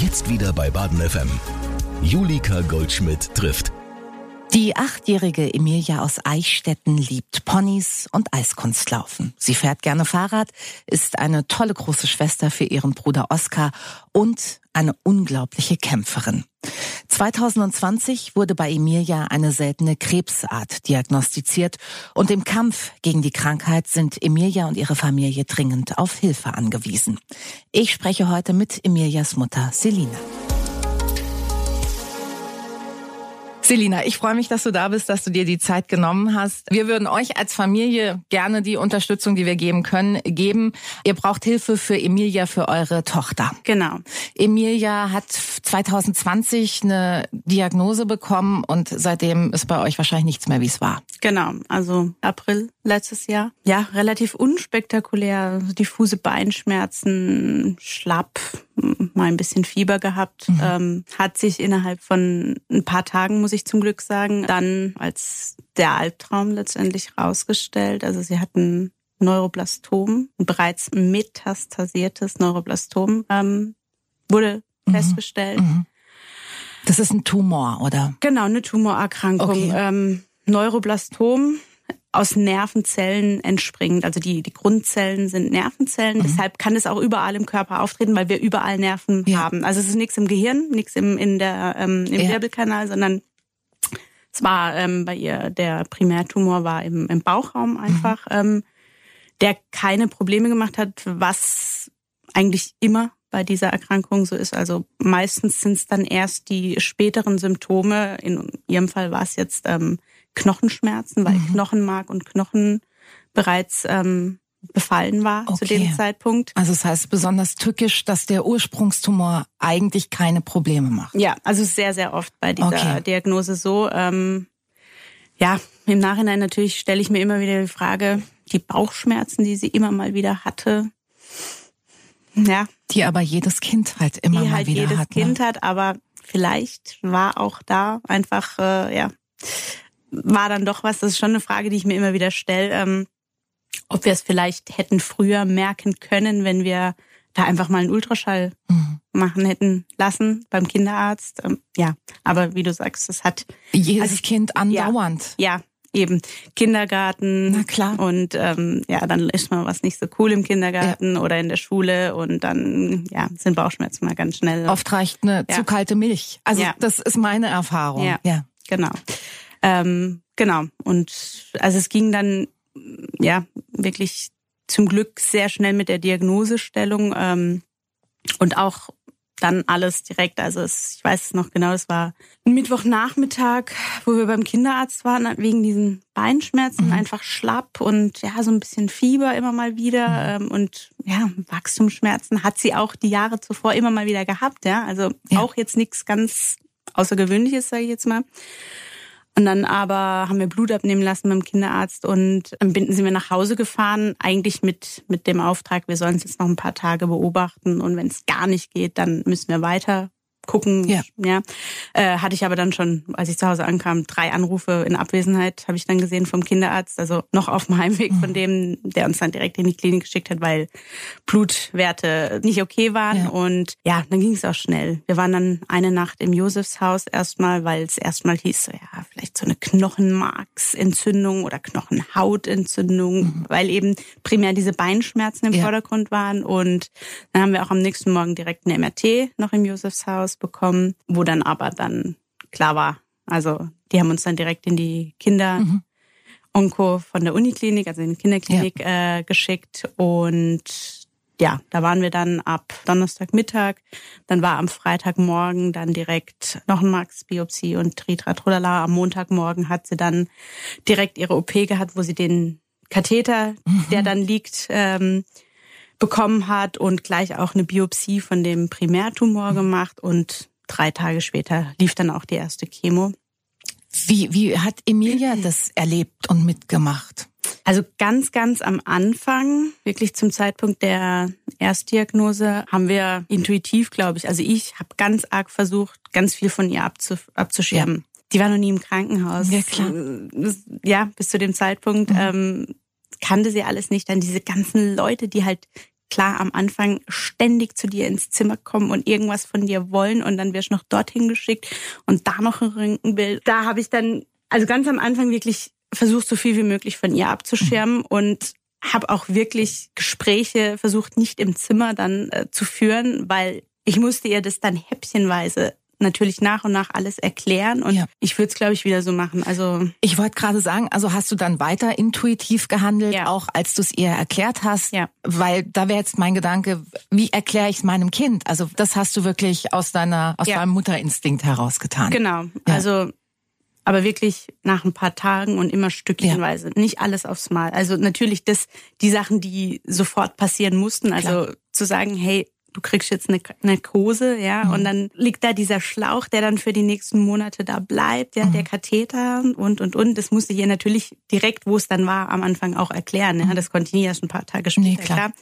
Jetzt wieder bei Baden FM. Julika Goldschmidt trifft. Die achtjährige Emilia aus Eichstätten liebt Ponys und Eiskunstlaufen. Sie fährt gerne Fahrrad, ist eine tolle große Schwester für ihren Bruder Oskar und eine unglaubliche Kämpferin. 2020 wurde bei Emilia eine seltene Krebsart diagnostiziert und im Kampf gegen die Krankheit sind Emilia und ihre Familie dringend auf Hilfe angewiesen. Ich spreche heute mit Emilias Mutter Selina. Selina, ich freue mich, dass du da bist, dass du dir die Zeit genommen hast. Wir würden euch als Familie gerne die Unterstützung, die wir geben können, geben. Ihr braucht Hilfe für Emilia, für eure Tochter. Genau. Emilia hat 2020 eine Diagnose bekommen und seitdem ist bei euch wahrscheinlich nichts mehr, wie es war. Genau, also April letztes Jahr. Ja, relativ unspektakulär, diffuse Beinschmerzen, schlapp, mal ein bisschen Fieber gehabt. Mhm. Ähm, hat sich innerhalb von ein paar Tagen, muss ich zum Glück sagen, dann als der Albtraum letztendlich rausgestellt. Also sie hatten Neuroblastom, bereits metastasiertes Neuroblastom ähm, wurde mhm. festgestellt. Mhm. Das ist ein Tumor, oder? Genau, eine Tumorerkrankung. Okay. Ähm, Neuroblastom aus Nervenzellen entspringend. Also die, die Grundzellen sind Nervenzellen. Mhm. Deshalb kann es auch überall im Körper auftreten, weil wir überall Nerven ja. haben. Also es ist nichts im Gehirn, nichts im, in der, ähm, im ja. Wirbelkanal, sondern es war ähm, bei ihr, der Primärtumor war im, im Bauchraum einfach, mhm. ähm, der keine Probleme gemacht hat, was eigentlich immer bei dieser Erkrankung so ist. Also meistens sind es dann erst die späteren Symptome. In ihrem Fall war es jetzt ähm, Knochenschmerzen, weil mhm. Knochenmark und Knochen bereits ähm, befallen war okay. zu dem Zeitpunkt. Also das heißt besonders tückisch, dass der Ursprungstumor eigentlich keine Probleme macht. Ja, also sehr, sehr oft bei dieser okay. Diagnose so. Ähm, ja, im Nachhinein natürlich stelle ich mir immer wieder die Frage, die Bauchschmerzen, die sie immer mal wieder hatte. Ja. Die aber jedes Kind halt immer die mal halt wieder jedes hat. jedes Kind ne? hat, aber vielleicht war auch da einfach, äh, ja, war dann doch was, das ist schon eine Frage, die ich mir immer wieder stelle, ähm, ob wir es vielleicht hätten früher merken können, wenn wir da einfach mal einen Ultraschall mhm. machen hätten lassen beim Kinderarzt. Ähm, ja, aber wie du sagst, es hat jedes also, Kind andauernd. Ja, ja, eben Kindergarten. Na klar. Und ähm, ja, dann ist mal was nicht so cool im Kindergarten ja. oder in der Schule und dann ja sind Bauchschmerzen mal ganz schnell. Oft reicht eine ja. zu kalte Milch. Also das ist meine Erfahrung. Ja, ja. genau. Ähm, genau. Und also es ging dann ja wirklich zum Glück sehr schnell mit der Diagnosestellung ähm, und auch dann alles direkt. Also es, ich weiß es noch genau, es war ein Mittwochnachmittag, wo wir beim Kinderarzt waren, wegen diesen Beinschmerzen, mhm. einfach schlapp und ja, so ein bisschen Fieber immer mal wieder mhm. ähm, und ja, Wachstumsschmerzen hat sie auch die Jahre zuvor immer mal wieder gehabt, ja. Also ja. auch jetzt nichts ganz Außergewöhnliches, sage ich jetzt mal. Und dann aber haben wir Blut abnehmen lassen beim Kinderarzt und dann sind wir nach Hause gefahren, eigentlich mit, mit dem Auftrag, wir sollen es jetzt noch ein paar Tage beobachten und wenn es gar nicht geht, dann müssen wir weiter gucken. Ja. ja. Äh, hatte ich aber dann schon, als ich zu Hause ankam, drei Anrufe in Abwesenheit, habe ich dann gesehen vom Kinderarzt, also noch auf dem Heimweg von mhm. dem, der uns dann direkt in die Klinik geschickt hat, weil Blutwerte nicht okay waren. Ja. Und ja, dann ging es auch schnell. Wir waren dann eine Nacht im Josefshaus erstmal, weil es erstmal hieß, so, ja, vielleicht so eine Knochenmarksentzündung oder Knochenhautentzündung, mhm. weil eben primär diese Beinschmerzen im ja. Vordergrund waren. Und dann haben wir auch am nächsten Morgen direkt eine MRT noch im Josefshaus bekommen, wo dann aber dann klar war, also die haben uns dann direkt in die Kinder mhm. Onko von der Uniklinik, also in die Kinderklinik ja. äh, geschickt und ja, da waren wir dann ab Donnerstagmittag. Dann war am Freitagmorgen dann direkt noch ein Max-Biopsie und Tritra Trulala. Am Montagmorgen hat sie dann direkt ihre OP gehabt, wo sie den Katheter, mhm. der dann liegt, ähm, bekommen hat und gleich auch eine Biopsie von dem Primärtumor gemacht und drei Tage später lief dann auch die erste Chemo. Wie, wie hat Emilia das erlebt und mitgemacht? Also ganz, ganz am Anfang, wirklich zum Zeitpunkt der Erstdiagnose, haben wir intuitiv, glaube ich, also ich habe ganz arg versucht, ganz viel von ihr abzuschirmen. Ja. Die war noch nie im Krankenhaus. Ja, klar. Ja, bis zu dem Zeitpunkt mhm. ähm, kannte sie alles nicht. Dann diese ganzen Leute, die halt klar am Anfang ständig zu dir ins Zimmer kommen und irgendwas von dir wollen und dann wirst du noch dorthin geschickt und da noch ein Röntgenbild. Da habe ich dann, also ganz am Anfang wirklich versucht, so viel wie möglich von ihr abzuschirmen mhm. und habe auch wirklich Gespräche versucht, nicht im Zimmer dann äh, zu führen, weil ich musste ihr das dann häppchenweise natürlich nach und nach alles erklären und ja. ich würde es, glaube ich, wieder so machen. Also ich wollte gerade sagen, also hast du dann weiter intuitiv gehandelt, ja. auch als du es ihr erklärt hast, ja. weil da wäre jetzt mein Gedanke, wie erkläre ich es meinem Kind? Also das hast du wirklich aus deiner aus deinem Mutterinstinkt herausgetan. Genau, also aber wirklich nach ein paar Tagen und immer stückchenweise, nicht alles aufs Mal. Also natürlich das, die Sachen, die sofort passieren mussten, also Klar. zu sagen, hey, du kriegst jetzt eine Narkose, ja, mhm. und dann liegt da dieser Schlauch, der dann für die nächsten Monate da bleibt, ja, mhm. der Katheter und und und. Das musste ich ihr natürlich direkt, wo es dann war, am Anfang auch erklären. Ja, mhm. das konnte ich nie erst ein paar Tage später. Nee, klar. klar.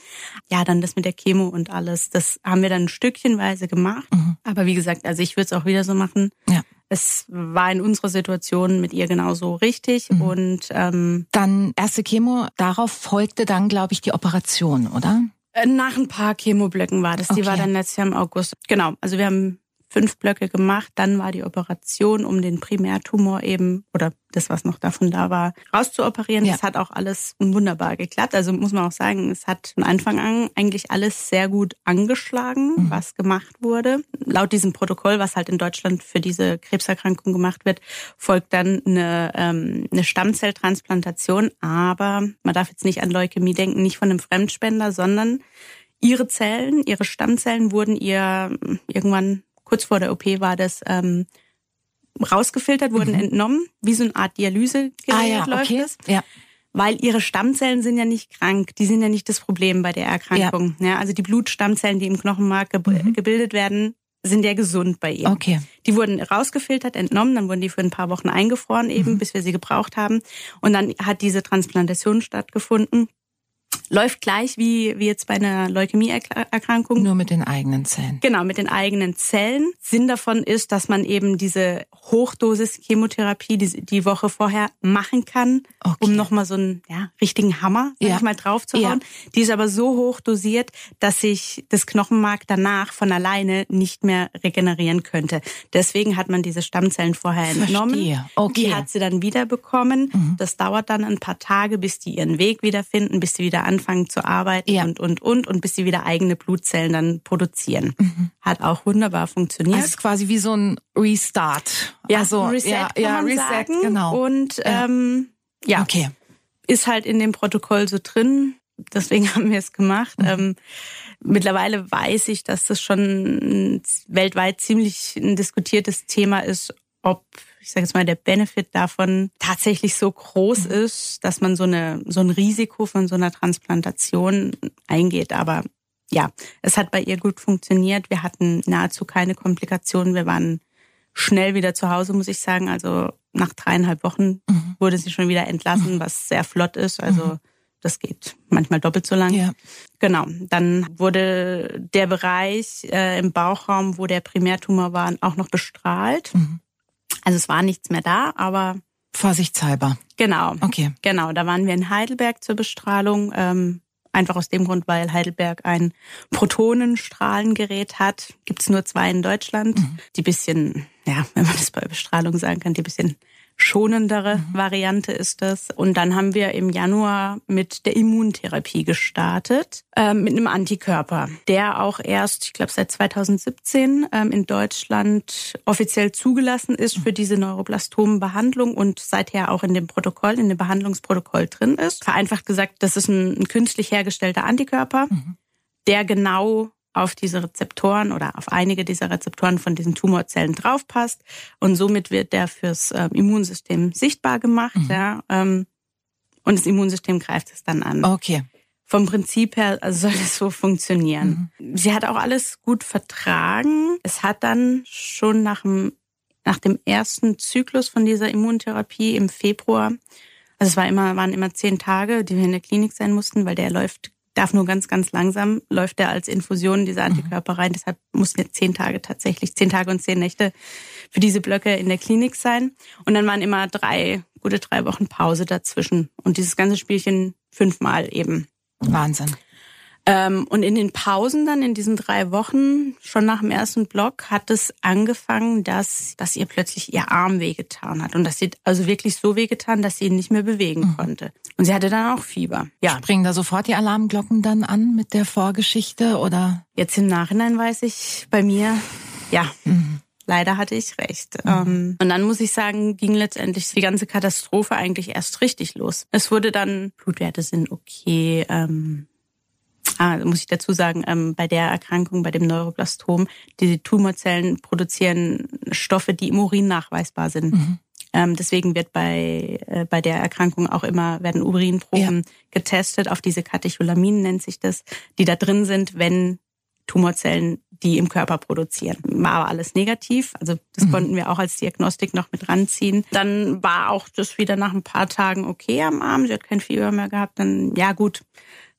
Ja, dann das mit der Chemo und alles, das haben wir dann stückchenweise gemacht. Mhm. Aber wie gesagt, also ich würde es auch wieder so machen. Ja. Es war in unserer Situation mit ihr genauso richtig. Mhm. Und ähm, dann erste Chemo, darauf folgte dann, glaube ich, die Operation, oder? Äh, nach ein paar Chemoblöcken war das. Okay. Die war dann letztes Jahr im August. Genau. Also wir haben fünf Blöcke gemacht. Dann war die Operation, um den Primärtumor eben, oder das, was noch davon da war, rauszuoperieren. Ja. Das hat auch alles wunderbar geklappt. Also muss man auch sagen, es hat von Anfang an eigentlich alles sehr gut angeschlagen, mhm. was gemacht wurde. Laut diesem Protokoll, was halt in Deutschland für diese Krebserkrankung gemacht wird, folgt dann eine, ähm, eine Stammzelltransplantation. Aber man darf jetzt nicht an Leukämie denken, nicht von einem Fremdspender, sondern ihre Zellen, ihre Stammzellen wurden ihr irgendwann kurz vor der OP war das ähm, rausgefiltert, wurden mhm. entnommen, wie so eine Art Dialysegerät ah, ja, läuft okay. das. Ja. Weil ihre Stammzellen sind ja nicht krank, die sind ja nicht das Problem bei der Erkrankung. Ja. ja also die Blutstammzellen, die im Knochenmark ge mhm. gebildet werden, sind ja gesund bei ihr. Okay. Die wurden rausgefiltert, entnommen, dann wurden die für ein paar Wochen eingefroren eben, mhm. bis wir sie gebraucht haben. Und dann hat diese Transplantation stattgefunden läuft gleich wie, wie jetzt bei einer Leukämieerkrankung. Nur mit den eigenen Zellen. Genau, mit den eigenen Zellen. Sinn davon ist, dass man eben diese Hochdosis-Chemotherapie die, die Woche vorher machen kann, okay. um nochmal so einen ja, richtigen Hammer, ja. ich mal, draufzuhauen. Ja. Die ist aber so hoch dosiert, dass sich das Knochenmark danach von alleine nicht mehr regenerieren könnte. Deswegen hat man diese Stammzellen vorher entnommen. Verstehe. Okay. Die hat sie dann wieder bekommen. Mhm. Das dauert dann ein paar Tage, bis die ihren Weg wiederfinden, bis sie wieder an anfangen zu arbeiten ja. und, und, und, und bis sie wieder eigene Blutzellen dann produzieren. Mhm. Hat auch wunderbar funktioniert. Das ist quasi wie so ein Restart. Ja, so also, Reset ja, kann ja, man Reset, sagen. genau. Und ähm, ja, okay. ist halt in dem Protokoll so drin. Deswegen haben wir es gemacht. Mhm. Ähm, mittlerweile weiß ich, dass das schon weltweit ziemlich ein diskutiertes Thema ist, ob ich sage jetzt mal, der Benefit davon tatsächlich so groß mhm. ist, dass man so eine so ein Risiko von so einer Transplantation eingeht. Aber ja, es hat bei ihr gut funktioniert. Wir hatten nahezu keine Komplikationen. Wir waren schnell wieder zu Hause, muss ich sagen. Also nach dreieinhalb Wochen mhm. wurde sie schon wieder entlassen, mhm. was sehr flott ist. Also mhm. das geht manchmal doppelt so lang. Ja. Genau. Dann wurde der Bereich äh, im Bauchraum, wo der Primärtumor war, auch noch bestrahlt. Mhm. Also es war nichts mehr da, aber vorsichtshalber. Genau. Okay. Genau. Da waren wir in Heidelberg zur Bestrahlung. Ähm, einfach aus dem Grund, weil Heidelberg ein Protonenstrahlengerät hat. Gibt es nur zwei in Deutschland. Mhm. Die bisschen, ja, wenn man das bei Bestrahlung sagen kann, die bisschen schonendere mhm. Variante ist das. Und dann haben wir im Januar mit der Immuntherapie gestartet, äh, mit einem Antikörper, der auch erst, ich glaube, seit 2017 ähm, in Deutschland offiziell zugelassen ist für diese Neuroblastomenbehandlung und seither auch in dem Protokoll, in dem Behandlungsprotokoll drin ist. Vereinfacht gesagt, das ist ein, ein künstlich hergestellter Antikörper, mhm. der genau auf diese Rezeptoren oder auf einige dieser Rezeptoren von diesen Tumorzellen draufpasst. Und somit wird der fürs ähm, Immunsystem sichtbar gemacht. Mhm. Ja, ähm, und das Immunsystem greift es dann an. Okay. Vom Prinzip her soll es so funktionieren. Mhm. Sie hat auch alles gut vertragen. Es hat dann schon nach dem, nach dem ersten Zyklus von dieser Immuntherapie im Februar, also es war immer, waren immer zehn Tage, die wir in der Klinik sein mussten, weil der läuft darf nur ganz, ganz langsam, läuft er als Infusion diese mhm. Antikörper rein. Deshalb mussten jetzt zehn Tage tatsächlich, zehn Tage und zehn Nächte für diese Blöcke in der Klinik sein. Und dann waren immer drei, gute drei Wochen Pause dazwischen. Und dieses ganze Spielchen fünfmal eben. Wahnsinn. Ähm, und in den Pausen dann, in diesen drei Wochen, schon nach dem ersten Block, hat es angefangen, dass, dass ihr plötzlich ihr Arm wehgetan hat. Und das sie also wirklich so wehgetan, dass sie ihn nicht mehr bewegen mhm. konnte. Und sie hatte dann auch Fieber. Ja. Springen da sofort die Alarmglocken dann an mit der Vorgeschichte oder? Jetzt im Nachhinein weiß ich bei mir, ja. Mhm. Leider hatte ich recht. Mhm. Ähm, und dann muss ich sagen, ging letztendlich die ganze Katastrophe eigentlich erst richtig los. Es wurde dann, Blutwerte sind okay, ähm, Ah, muss ich dazu sagen, ähm, bei der Erkrankung, bei dem Neuroblastom, die Tumorzellen produzieren Stoffe, die im Urin nachweisbar sind. Mhm. Ähm, deswegen wird bei, äh, bei der Erkrankung auch immer, werden Urinproben ja. getestet auf diese Katecholaminen, nennt sich das, die da drin sind, wenn Tumorzellen die im Körper produzieren. War aber alles negativ. Also das mhm. konnten wir auch als Diagnostik noch mit ranziehen. Dann war auch das wieder nach ein paar Tagen okay am Arm. Sie hat kein Fieber mehr gehabt. Dann, ja gut,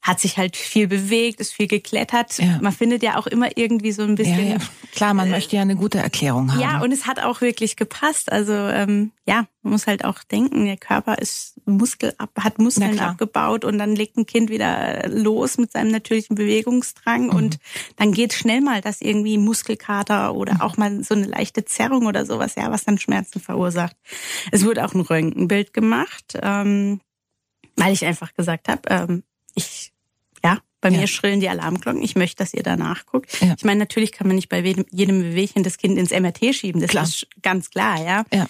hat sich halt viel bewegt, ist viel geklettert. Ja. Man findet ja auch immer irgendwie so ein bisschen. Ja, ja. Klar, man äh, möchte ja eine gute Erklärung haben. Ja, und es hat auch wirklich gepasst. Also ähm, ja, man muss halt auch denken, der Körper ist Muskel ab, hat Muskeln abgebaut und dann legt ein Kind wieder los mit seinem natürlichen Bewegungsdrang mhm. und dann geht schnell mal das irgendwie Muskelkater oder mhm. auch mal so eine leichte Zerrung oder sowas, ja, was dann Schmerzen verursacht. Es wurde auch ein Röntgenbild gemacht, ähm, weil ich einfach gesagt habe, ähm, ich, bei ja. mir schrillen die Alarmglocken. Ich möchte, dass ihr danach guckt. Ja. Ich meine, natürlich kann man nicht bei jedem Bewegchen das Kind ins MRT schieben. Das klar. ist ganz klar, ja. ja.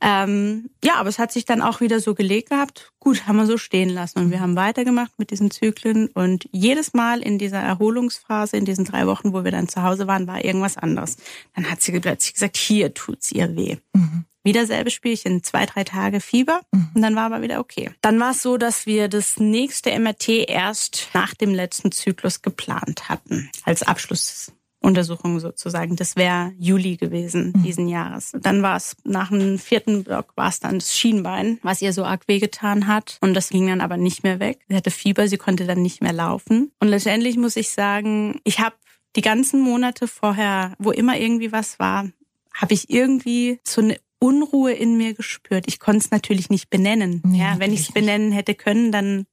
Ähm, ja, aber es hat sich dann auch wieder so gelegt gehabt. Gut, haben wir so stehen lassen. Und wir haben weitergemacht mit diesen Zyklen. Und jedes Mal in dieser Erholungsphase, in diesen drei Wochen, wo wir dann zu Hause waren, war irgendwas anderes. Dann hat sie plötzlich gesagt, hier tut's ihr weh. Mhm. Wieder selbe Spielchen, zwei, drei Tage Fieber mhm. und dann war aber wieder okay. Dann war es so, dass wir das nächste MRT erst nach dem letzten Zyklus geplant hatten, als Abschlussuntersuchung sozusagen. Das wäre Juli gewesen mhm. diesen Jahres. Dann war es nach dem vierten Block war es dann das Schienbein, was ihr so arg wehgetan hat. Und das ging dann aber nicht mehr weg. Sie hatte Fieber, sie konnte dann nicht mehr laufen. Und letztendlich muss ich sagen, ich habe die ganzen Monate vorher, wo immer irgendwie was war, habe ich irgendwie so eine Unruhe in mir gespürt. Ich konnte es natürlich nicht benennen. Nee, ja, wenn ich es benennen hätte können, dann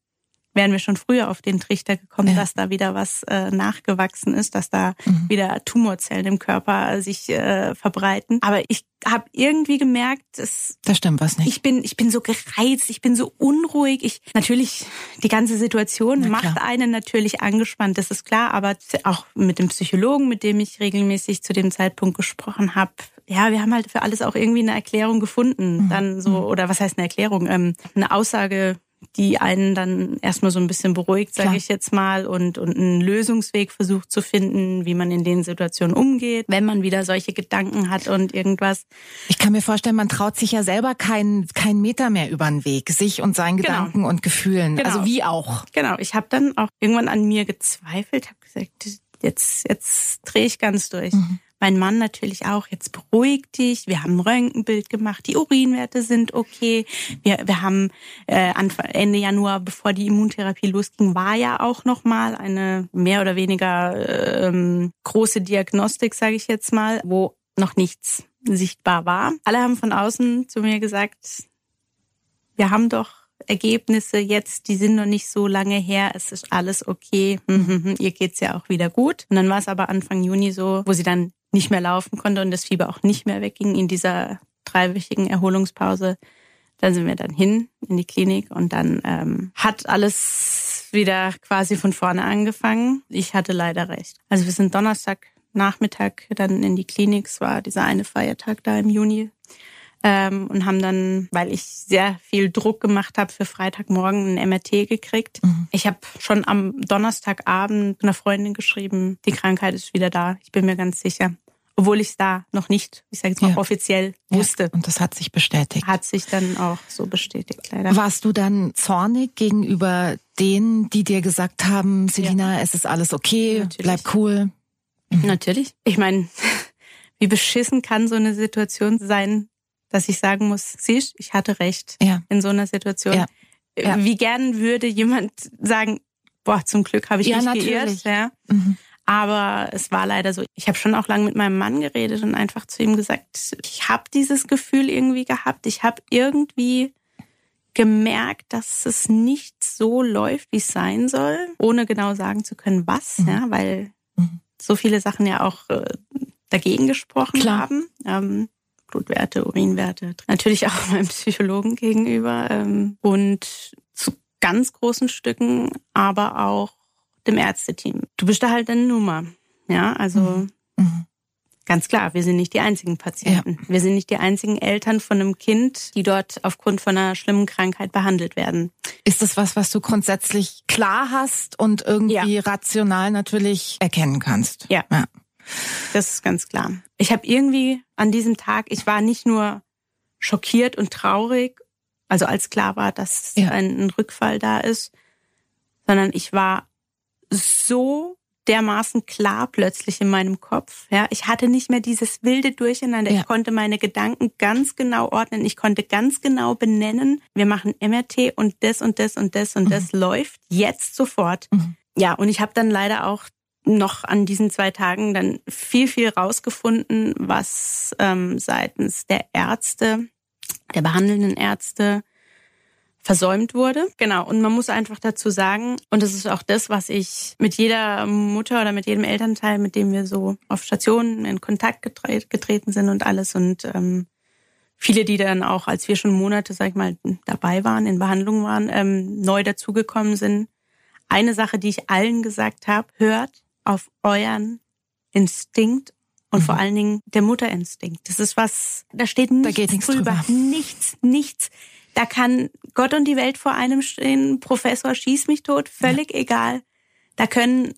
wären wir schon früher auf den Trichter gekommen, ja. dass da wieder was äh, nachgewachsen ist, dass da mhm. wieder Tumorzellen im Körper sich äh, verbreiten. Aber ich habe irgendwie gemerkt, dass da stimmt was nicht. Ich bin ich bin so gereizt, ich bin so unruhig. Ich natürlich die ganze Situation macht einen natürlich angespannt, das ist klar. Aber auch mit dem Psychologen, mit dem ich regelmäßig zu dem Zeitpunkt gesprochen habe, ja, wir haben halt für alles auch irgendwie eine Erklärung gefunden. Mhm. Dann so, mhm. oder was heißt eine Erklärung? Ähm, eine Aussage, die einen dann erstmal so ein bisschen beruhigt, sage ich jetzt mal, und, und einen Lösungsweg versucht zu finden, wie man in den Situationen umgeht, wenn man wieder solche Gedanken hat und irgendwas. Ich kann mir vorstellen, man traut sich ja selber keinen keinen Meter mehr über den Weg, sich und seinen genau. Gedanken und Gefühlen. Genau. Also wie auch. Genau, ich habe dann auch irgendwann an mir gezweifelt, habe gesagt, jetzt, jetzt drehe ich ganz durch. Mhm. Mein Mann natürlich auch, jetzt beruhig dich. Wir haben ein Röntgenbild gemacht, die Urinwerte sind okay. Wir, wir haben äh, Ende Januar, bevor die Immuntherapie losging, war ja auch nochmal eine mehr oder weniger ähm, große Diagnostik, sage ich jetzt mal, wo noch nichts sichtbar war. Alle haben von außen zu mir gesagt, wir haben doch Ergebnisse jetzt, die sind noch nicht so lange her, es ist alles okay, ihr geht's ja auch wieder gut. Und dann war es aber Anfang Juni so, wo sie dann nicht mehr laufen konnte und das Fieber auch nicht mehr wegging in dieser dreiwöchigen Erholungspause. Dann sind wir dann hin in die Klinik und dann ähm, hat alles wieder quasi von vorne angefangen. Ich hatte leider recht. Also wir sind Donnerstag Nachmittag dann in die Klinik. Es war dieser eine Feiertag da im Juni ähm, und haben dann, weil ich sehr viel Druck gemacht habe, für Freitagmorgen ein MRT gekriegt. Mhm. Ich habe schon am Donnerstagabend einer Freundin geschrieben, die Krankheit ist wieder da. Ich bin mir ganz sicher. Obwohl ich es da noch nicht, ich sage jetzt mal, ja. offiziell wusste. Ja, und das hat sich bestätigt. Hat sich dann auch so bestätigt, leider. Warst du dann zornig gegenüber denen, die dir gesagt haben, Selina, ja. es ist alles okay, Natürlich. bleib cool? Mhm. Natürlich. Ich meine, wie beschissen kann so eine Situation sein, dass ich sagen muss, siehst, ich hatte recht ja. in so einer Situation. Wie gern würde jemand sagen, boah, zum Glück habe ich ja, mich natürlich. geirrt. Ja. Mhm. Aber es war leider so. Ich habe schon auch lange mit meinem Mann geredet und einfach zu ihm gesagt, ich habe dieses Gefühl irgendwie gehabt. Ich habe irgendwie gemerkt, dass es nicht so läuft, wie es sein soll, ohne genau sagen zu können, was, mhm. ja, weil mhm. so viele Sachen ja auch äh, dagegen gesprochen Klar. haben. Ähm, Blutwerte, Urinwerte, natürlich auch meinem Psychologen gegenüber ähm, und zu ganz großen Stücken, aber auch dem Ärzteteam. Du bist da halt eine Nummer, ja, also mhm. Mhm. Ganz klar, wir sind nicht die einzigen Patienten. Ja. Wir sind nicht die einzigen Eltern von einem Kind, die dort aufgrund von einer schlimmen Krankheit behandelt werden. Ist das was, was du grundsätzlich klar hast und irgendwie ja. rational natürlich erkennen kannst? Ja. ja. Das ist ganz klar. Ich habe irgendwie an diesem Tag, ich war nicht nur schockiert und traurig, also als klar war, dass ein, ein Rückfall da ist, sondern ich war so dermaßen klar plötzlich in meinem Kopf. Ja, ich hatte nicht mehr dieses wilde Durcheinander. Ja. Ich konnte meine Gedanken ganz genau ordnen. Ich konnte ganz genau benennen. Wir machen MRT und das und das und das und mhm. das läuft jetzt sofort. Mhm. Ja, und ich habe dann leider auch noch an diesen zwei Tagen dann viel, viel rausgefunden, was ähm, seitens der Ärzte, der behandelnden Ärzte, versäumt wurde. Genau. Und man muss einfach dazu sagen, und das ist auch das, was ich mit jeder Mutter oder mit jedem Elternteil, mit dem wir so auf Stationen in Kontakt getreten sind und alles und ähm, viele, die dann auch, als wir schon Monate, sag ich mal, dabei waren, in Behandlung waren, ähm, neu dazugekommen sind. Eine Sache, die ich allen gesagt habe, hört auf euren Instinkt und mhm. vor allen Dingen der Mutterinstinkt. Das ist was, da steht nichts, da geht nichts drüber. drüber. Nichts, nichts. Da kann Gott und die Welt vor einem stehen, Professor schieß mich tot, völlig ja. egal. Da können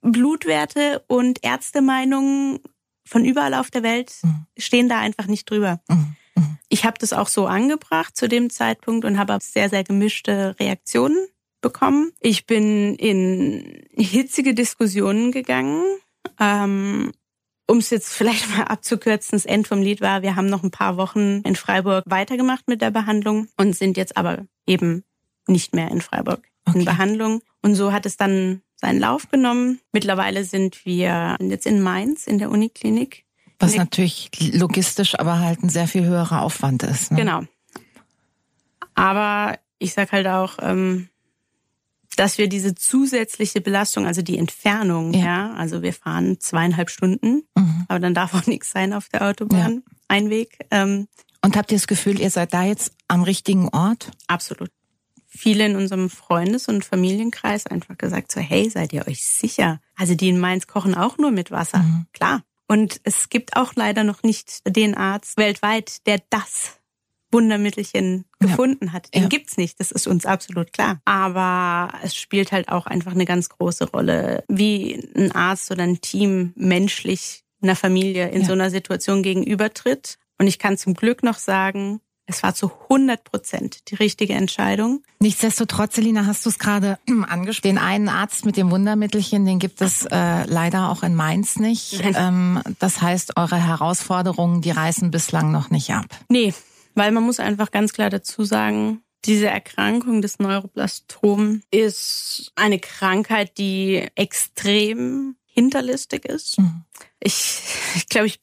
Blutwerte und Ärztemeinungen von überall auf der Welt mhm. stehen da einfach nicht drüber. Mhm. mhm. Ich habe das auch so angebracht zu dem Zeitpunkt und habe sehr, sehr gemischte Reaktionen bekommen. Ich bin in hitzige Diskussionen gegangen. Ähm, um es jetzt vielleicht mal abzukürzen, das End vom Lied war, wir haben noch ein paar Wochen in Freiburg weitergemacht mit der Behandlung und sind jetzt aber eben nicht mehr in Freiburg okay. in Behandlung. Und so hat es dann seinen Lauf genommen. Mittlerweile sind wir jetzt in Mainz in der Uniklinik. Was natürlich logistisch aber halt ein sehr viel höherer Aufwand ist. Ne? Genau. Aber ich sag halt auch, ähm, dass wir diese zusätzliche Belastung, also die Entfernung, ja, ja also wir fahren zweieinhalb Stunden, mhm. aber dann darf auch nichts sein auf der Autobahn, ja. ein Weg. Ähm, Und habt ihr das Gefühl, ihr seid da jetzt am richtigen Ort? Absolut. Viele in unserem Freundes- und Familienkreis einfach gesagt so, hey, seid ihr euch sicher? Also die in Mainz kochen auch nur mit Wasser. Mhm. Klar. Und es gibt auch leider noch nicht den Arzt weltweit, der das Wundermittelchen gefunden ja. hat. Den ja. gibt's nicht, das ist uns absolut klar. Aber es spielt halt auch einfach eine ganz große Rolle, wie ein Arzt oder ein Team menschlich einer Familie in ja. so einer Situation gegenübertritt. Und ich kann zum Glück noch sagen, es war zu 100 Prozent die richtige Entscheidung. Nichtsdestotrotz, Selina, hast du es gerade angesprochen. Den einen Arzt mit dem Wundermittelchen, den gibt es äh, leider auch in Mainz nicht. Ähm, das heißt, eure Herausforderungen, die reißen bislang noch nicht ab. Nee, weil man muss einfach ganz klar dazu sagen, diese Erkrankung des Neuroblastom ist eine Krankheit, die extrem hinterlistig ist. Mhm. Ich, ich glaube, ich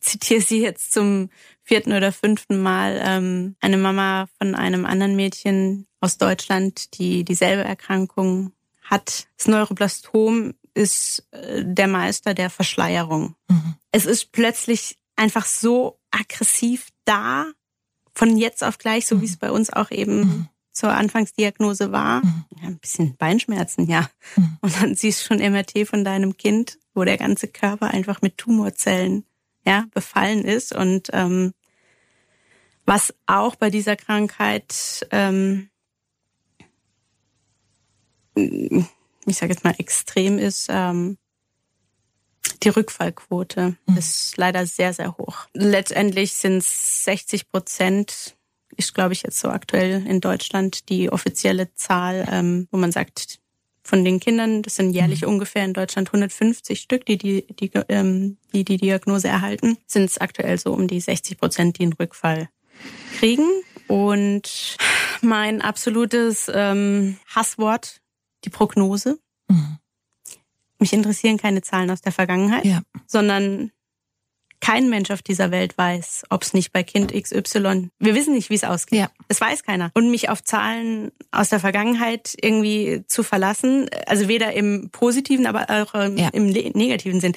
zitiere sie jetzt zum vierten oder fünften Mal. Ähm, eine Mama von einem anderen Mädchen aus Deutschland, die dieselbe Erkrankung hat. Das Neuroblastom ist äh, der Meister der Verschleierung. Mhm. Es ist plötzlich einfach so aggressiv da von jetzt auf gleich, so wie es mhm. bei uns auch eben mhm. zur Anfangsdiagnose war. Mhm. Ja, ein bisschen Beinschmerzen, ja. Und dann siehst du schon MRT von deinem Kind, wo der ganze Körper einfach mit Tumorzellen ja, befallen ist. Und ähm, was auch bei dieser Krankheit, ähm, ich sage jetzt mal extrem ist, ähm, die Rückfallquote mhm. ist leider sehr, sehr hoch. Letztendlich sind es 60 Prozent, ist glaube ich jetzt so aktuell in Deutschland die offizielle Zahl, ähm, wo man sagt, von den Kindern, das sind jährlich mhm. ungefähr in Deutschland 150 Stück, die die, die, ähm, die, die Diagnose erhalten, sind es aktuell so um die 60 Prozent, die einen Rückfall kriegen. Und mein absolutes ähm, Hasswort, die Prognose. Mhm. Mich interessieren keine Zahlen aus der Vergangenheit, ja. sondern Kein Mensch auf dieser Welt weiß, ob es nicht bei Kind XY. Wir wissen nicht, wie es ausgeht. Ja. Es weiß keiner. Und mich auf Zahlen aus der Vergangenheit irgendwie zu verlassen, also weder im positiven, aber auch im, ja. im negativen Sinn.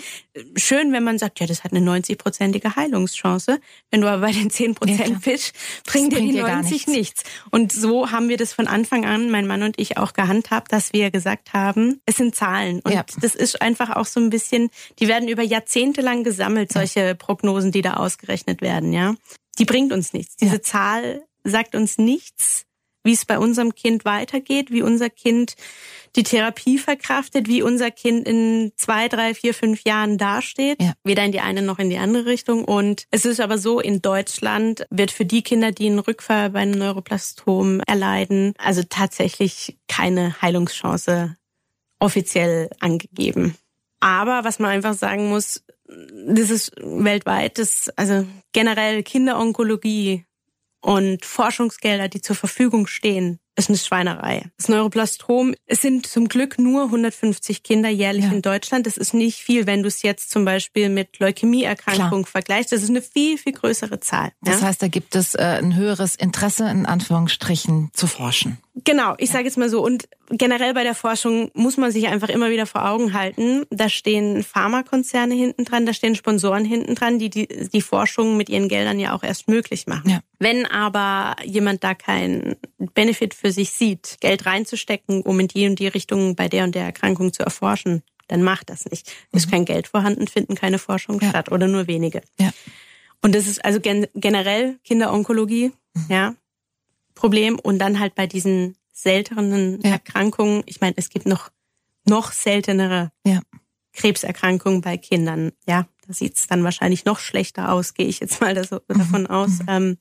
Schön, wenn man sagt, ja, das hat eine 90-prozentige Heilungschance. Wenn du aber bei den 10 Prozent ja, bist, bringt dir die 90 nichts. nichts. Und so haben wir das von Anfang an, mein Mann und ich, auch gehandhabt, dass wir gesagt haben, es sind Zahlen. Und ja. das ist einfach auch so ein bisschen, die werden über Jahrzehnte lang gesammelt, solche Prognosen, die da ausgerechnet werden, ja. Die bringt uns nichts. Diese ja. Zahl sagt uns nichts, wie es bei unserem Kind weitergeht, wie unser Kind die Therapie verkraftet, wie unser Kind in zwei, drei, vier, fünf Jahren dasteht. Ja. Weder in die eine noch in die andere Richtung. Und es ist aber so, in Deutschland wird für die Kinder, die einen Rückfall bei einem Neuroplastom erleiden, also tatsächlich keine Heilungschance offiziell angegeben. Aber was man einfach sagen muss, das ist weltweit, das, also generell Kinderonkologie und Forschungsgelder, die zur Verfügung stehen, ist eine Schweinerei. Das Neuroplastrom, es sind zum Glück nur 150 Kinder jährlich ja. in Deutschland. Das ist nicht viel, wenn du es jetzt zum Beispiel mit Leukämieerkrankung vergleichst. Das ist eine viel, viel größere Zahl. Das ja? heißt, da gibt es äh, ein höheres Interesse, in Anführungsstrichen, zu forschen. Genau, ich sage jetzt mal so. Und generell bei der Forschung muss man sich einfach immer wieder vor Augen halten. Da stehen Pharmakonzerne hinten dran, da stehen Sponsoren hinten dran, die die, die Forschung mit ihren Geldern ja auch erst möglich machen. Ja. Wenn aber jemand da keinen Benefit für sich sieht, Geld reinzustecken, um in die und die Richtung bei der und der Erkrankung zu erforschen, dann macht das nicht. Ist mhm. kein Geld vorhanden, finden keine Forschung ja. statt oder nur wenige. Ja. Und das ist also gen generell Kinderonkologie, mhm. ja, Problem. Und dann halt bei diesen seltenen ja. Erkrankungen, ich meine, es gibt noch, noch seltenere ja. Krebserkrankungen bei Kindern. Ja, da sieht's dann wahrscheinlich noch schlechter aus, gehe ich jetzt mal das, mhm. davon aus. Mhm. Ähm,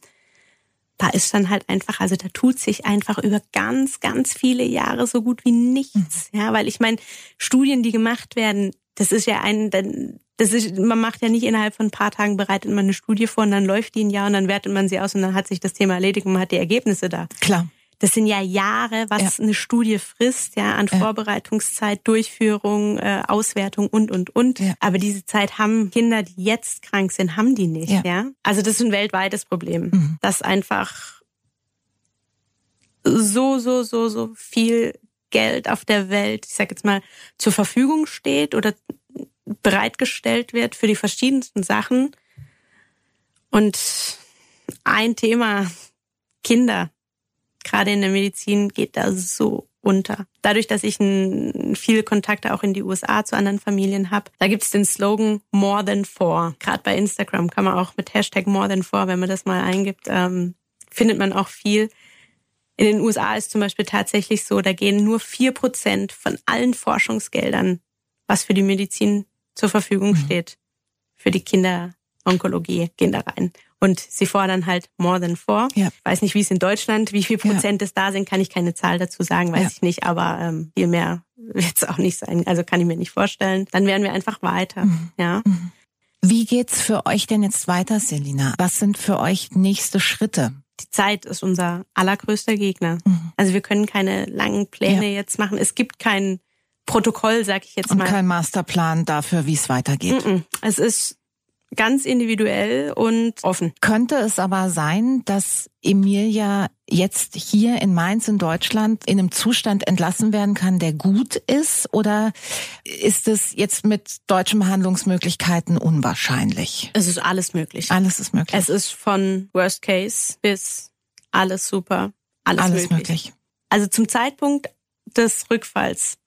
da ist dann halt einfach, also da tut sich einfach über ganz, ganz viele Jahre so gut wie nichts. Mhm. Ja, weil ich meine, Studien, die gemacht werden, das ist ja ein, das ist, man macht ja nicht innerhalb von ein paar Tagen bereitet man eine Studie vor und dann läuft die ein Jahr und dann wertet man sie aus und dann hat sich das Thema erledigt und man hat die Ergebnisse da. Klar. Das sind ja Jahre, was ja. eine Studie frisst, ja, an ja. Vorbereitungszeit, Durchführung, äh, Auswertung und und und. Ja. Aber diese Zeit haben Kinder, die jetzt krank sind, haben die nicht, ja. Also das ist ein weltweites Problem, mhm. dass einfach so so so so viel Geld auf der Welt, ich sag jetzt mal, zur Verfügung steht oder bereitgestellt wird für die verschiedensten Sachen. Und ein Thema, Kinder, gerade in der Medizin, geht da so unter. Dadurch, dass ich viele Kontakte auch in die USA zu anderen Familien habe, da gibt es den Slogan More Than Four. Gerade bei Instagram kann man auch mit Hashtag More Than Four, wenn man das mal eingibt, ähm, findet man auch viel. In den USA ist zum Beispiel tatsächlich so, da gehen nur vier Prozent von allen Forschungsgeldern, was für die Medizin zur Verfügung mhm. steht für die Kinderonkologie, gehen da rein. Und sie fordern halt more than four. Ja. Weiß nicht, wie es in Deutschland, wie viel Prozent ja. es da sind, kann ich keine Zahl dazu sagen, weiß ja. ich nicht, aber ähm, viel mehr wird es auch nicht sein. Also kann ich mir nicht vorstellen. Dann werden wir einfach weiter. Mhm. Ja. Mhm. Wie geht's für euch denn jetzt weiter, Selina? Was sind für euch nächste Schritte? Die Zeit ist unser allergrößter Gegner. Mhm. Also wir können keine langen Pläne jetzt machen. Es gibt keinen Protokoll, sag ich jetzt Und mal. Und kein Masterplan dafür, wie es weitergeht. Es ist ganz individuell und offen. Könnte es aber sein, dass Emilia jetzt hier in Mainz in Deutschland in einem Zustand entlassen werden kann, der gut ist? Oder ist es jetzt mit deutschen Behandlungsmöglichkeiten unwahrscheinlich? Es ist alles möglich. Alles ist möglich. Es ist von Worst Case bis alles super. Alles, alles möglich. möglich. Also zum Zeitpunkt des Rückfalls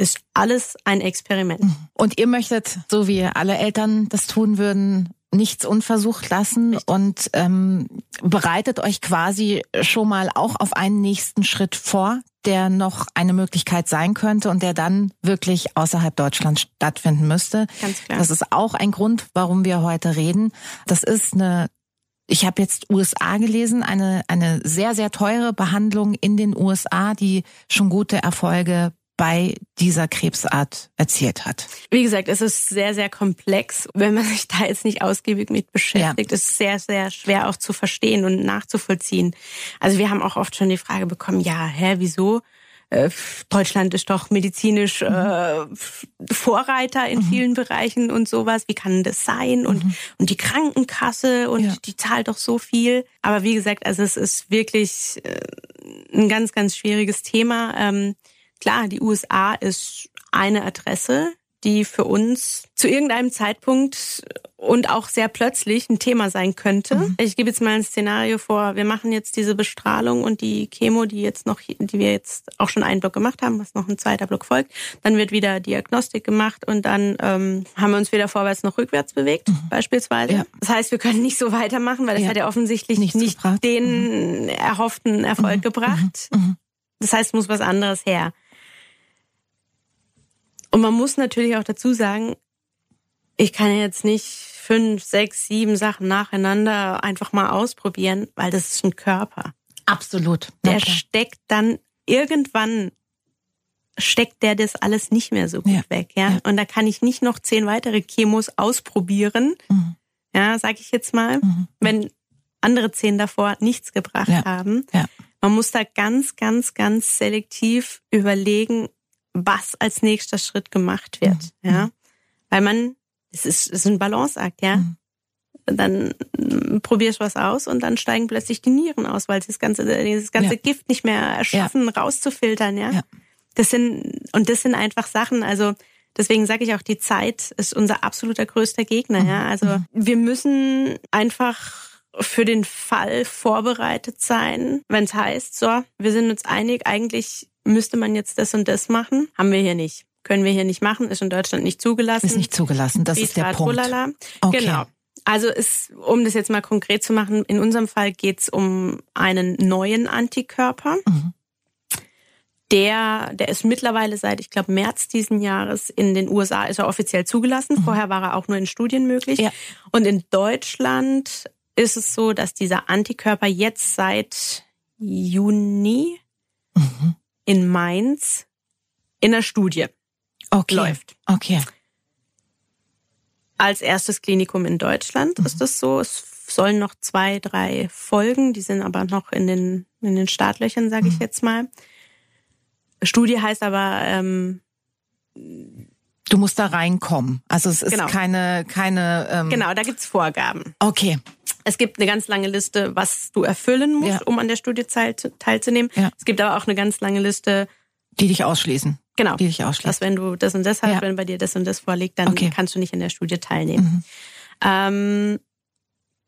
ist alles ein Experiment. Mhm. Und ihr möchtet, so wie alle Eltern das tun würden, nichts unversucht lassen Richtig. und ähm, bereitet euch quasi schon mal auch auf einen nächsten Schritt vor, der noch eine Möglichkeit sein könnte und der dann wirklich außerhalb Deutschlands stattfinden müsste. Ganz klar. Das ist auch ein Grund, warum wir heute reden. Das ist eine ich habe jetzt USA gelesen, eine, eine sehr, sehr teure Behandlung in den USA, die schon gute Erfolge bei dieser Krebsart erzielt hat? Wie gesagt, es ist sehr, sehr komplex. Wenn man sich da jetzt nicht ausgiebig mit beschäftigt, ja. ist es sehr, sehr schwer auch zu verstehen und nachzuvollziehen. Also wir haben auch oft schon die Frage bekommen, ja, hä, wieso? äh, Deutschland ist doch medizinisch äh, Vorreiter in mhm. vielen Bereichen und sowas. Wie kann das sein? Und, mhm. und die Krankenkasse und ja. die zahlt doch so viel. Aber wie gesagt, also es ist wirklich äh, ein ganz, ganz schwieriges Thema. Ähm, klar, die USA ist eine Adresse, die für uns zu irgendeinem Zeitpunkt und auch sehr plötzlich ein Thema sein könnte. Mhm. Ich gebe jetzt mal ein Szenario vor. Wir machen jetzt diese Bestrahlung und die Chemo, die jetzt noch, die wir jetzt auch schon einen Block gemacht haben, was noch ein zweiter Block folgt. Dann wird wieder Diagnostik gemacht und dann ähm, haben wir uns weder vorwärts noch rückwärts bewegt, mhm. beispielsweise. Ja. Das heißt, wir können nicht so weitermachen, weil das ja. hat ja offensichtlich Nichts nicht gebracht. den mhm. erhofften Erfolg mhm. gebracht. Mhm. Mhm. Das heißt, muss was anderes her. Und man muss natürlich auch dazu sagen, ich kann jetzt nicht fünf, sechs, sieben Sachen nacheinander einfach mal ausprobieren, weil das ist ein Körper. Absolut. Der okay. steckt dann irgendwann steckt der das alles nicht mehr so gut ja. weg, ja? ja? Und da kann ich nicht noch zehn weitere Chemos ausprobieren, mhm. ja, sag ich jetzt mal, mhm. wenn andere zehn davor nichts gebracht ja. haben. Man muss da ganz, ganz, ganz selektiv überlegen, was als nächster Schritt gemacht wird, mhm. ja. Weil man, es ist, es ist ein Balanceakt, ja. Mhm. Dann probierst du was aus und dann steigen plötzlich die Nieren aus, weil das ganze, dieses ganze ja. Gift nicht mehr erschaffen, ja. rauszufiltern, ja? ja. Das sind, und das sind einfach Sachen, also, Deswegen sage ich auch, die Zeit ist unser absoluter größter Gegner. Ja? Also mhm. wir müssen einfach für den Fall vorbereitet sein, wenn es heißt, so, wir sind uns einig, eigentlich müsste man jetzt das und das machen. Haben wir hier nicht. Können wir hier nicht machen, ist in Deutschland nicht zugelassen. Ist nicht zugelassen, das ist der Punkt. Okay. Genau. Also ist, um das jetzt mal konkret zu machen, in unserem Fall geht es um einen neuen Antikörper. Mhm. Der, der ist mittlerweile seit, ich glaube, März diesen Jahres in den USA ist er offiziell zugelassen. Mhm. Vorher war er auch nur in Studien möglich. Ja. Und in Deutschland ist es so, dass dieser Antikörper jetzt seit Juni mhm in Mainz in der Studie okay. läuft. Okay. Als erstes Klinikum in Deutschland mhm. ist das so. Es sollen noch zwei, drei folgen, die sind aber noch in den, in den Startlöchern, sage ich mhm. jetzt mal. Studie heißt aber, ähm, Du musst da reinkommen. Also es ist genau. keine, keine. Ähm genau, da gibt's Vorgaben. Okay. Es gibt eine ganz lange Liste, was du erfüllen musst, ja. um an der Studie teilzunehmen. Ja. Es gibt aber auch eine ganz lange Liste, die dich ausschließen. Genau. Die dich ausschließen. Dass wenn du das und das hast, ja. wenn bei dir das und das vorliegt, dann okay. kannst du nicht in der Studie teilnehmen. Mhm. Ähm,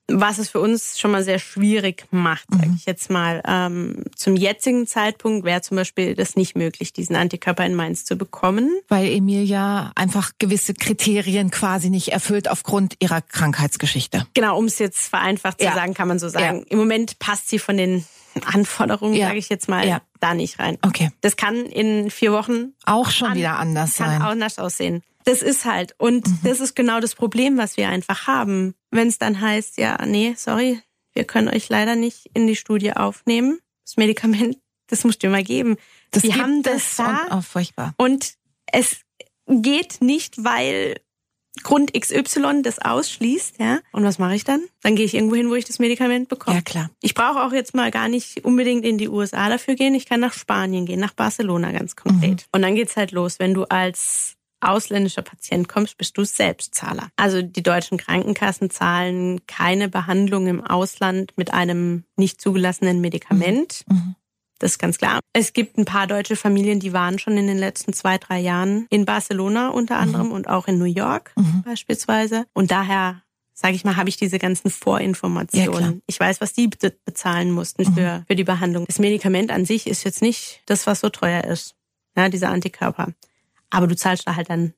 was es für uns schon mal sehr schwierig macht, sage mhm. ich jetzt mal. Ähm, zum jetzigen Zeitpunkt wäre zum Beispiel das nicht möglich, diesen Antikörper in Mainz zu bekommen. Weil Emilia einfach gewisse Kriterien quasi nicht erfüllt aufgrund ihrer Krankheitsgeschichte. Genau, um es jetzt vereinfacht zu ja. sagen, kann man so sagen. Ja. Im Moment passt sie von den Anforderungen, ja. sage ich jetzt mal, ja. da nicht rein. Okay. Das kann in vier Wochen auch schon an, wieder anders kann sein. Kann anders aussehen. Das ist halt. Und mhm. das ist genau das Problem, was wir einfach haben. Wenn es dann heißt, ja, nee, sorry, wir können euch leider nicht in die Studie aufnehmen. Das Medikament, das musst du mal geben. Das wir haben das da. Und, oh, furchtbar. Und es geht nicht, weil Grund XY das ausschließt, ja. Und was mache ich dann? Dann gehe ich irgendwo hin, wo ich das Medikament bekomme. Ja, klar. Ich brauche auch jetzt mal gar nicht unbedingt in die USA dafür gehen. Ich kann nach Spanien gehen, nach Barcelona ganz konkret. Mhm. Und dann geht's halt los. Wenn du als ausländischer Patient kommst, bist du Selbstzahler. Also die deutschen Krankenkassen zahlen keine Behandlung im Ausland mit einem nicht zugelassenen Medikament. Mhm. Das ist ganz klar. Es gibt ein paar deutsche Familien, die waren schon in den letzten zwei, drei Jahren in Barcelona unter mhm. anderem mhm. und auch in New York mhm. beispielsweise. Und daher sage ich mal, habe ich diese ganzen Vorinformationen. Ja, ich weiß, was die bezahlen mussten mhm. für, für die Behandlung. Das Medikament an sich ist jetzt nicht das, was so teuer ist. Ja, dieser Antikörper. Aber du zahlst da halt dann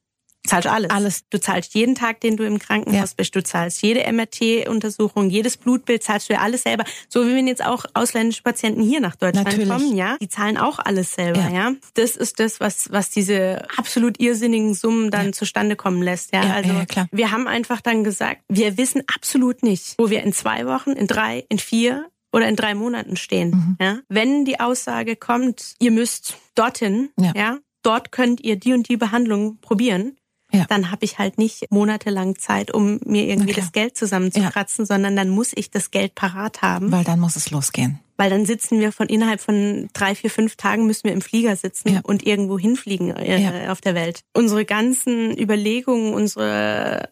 zahlst alles. Alles. Du zahlst jeden Tag, den du im Krankenhaus ja. bist. Du zahlst jede MRT-Untersuchung, jedes Blutbild zahlst du ja alles selber. So wie wenn jetzt auch ausländische Patienten hier nach Deutschland Natürlich. kommen, ja, die zahlen auch alles selber, ja. ja. Das ist das, was was diese absolut irrsinnigen Summen dann ja. zustande kommen lässt, ja. also klar. wir haben einfach dann gesagt, wir wissen absolut nicht, wo wir in zwei Wochen, in drei, in vier oder in drei Monaten stehen. Mhm. Ja? Wenn die Aussage kommt, ihr müsst dorthin, ja, ja dort könnt ihr die und die Behandlung probieren. Ja. Dann habe ich halt nicht monatelang Zeit, um mir irgendwie das Geld zusammenzukratzen, ja. sondern dann muss ich das Geld parat haben. Weil dann muss es losgehen. Weil dann sitzen wir von innerhalb von drei, vier, fünf Tagen müssen wir im Flieger sitzen Ja. und irgendwo hinfliegen äh, Ja. auf der Welt. Unsere ganzen Überlegungen, unsere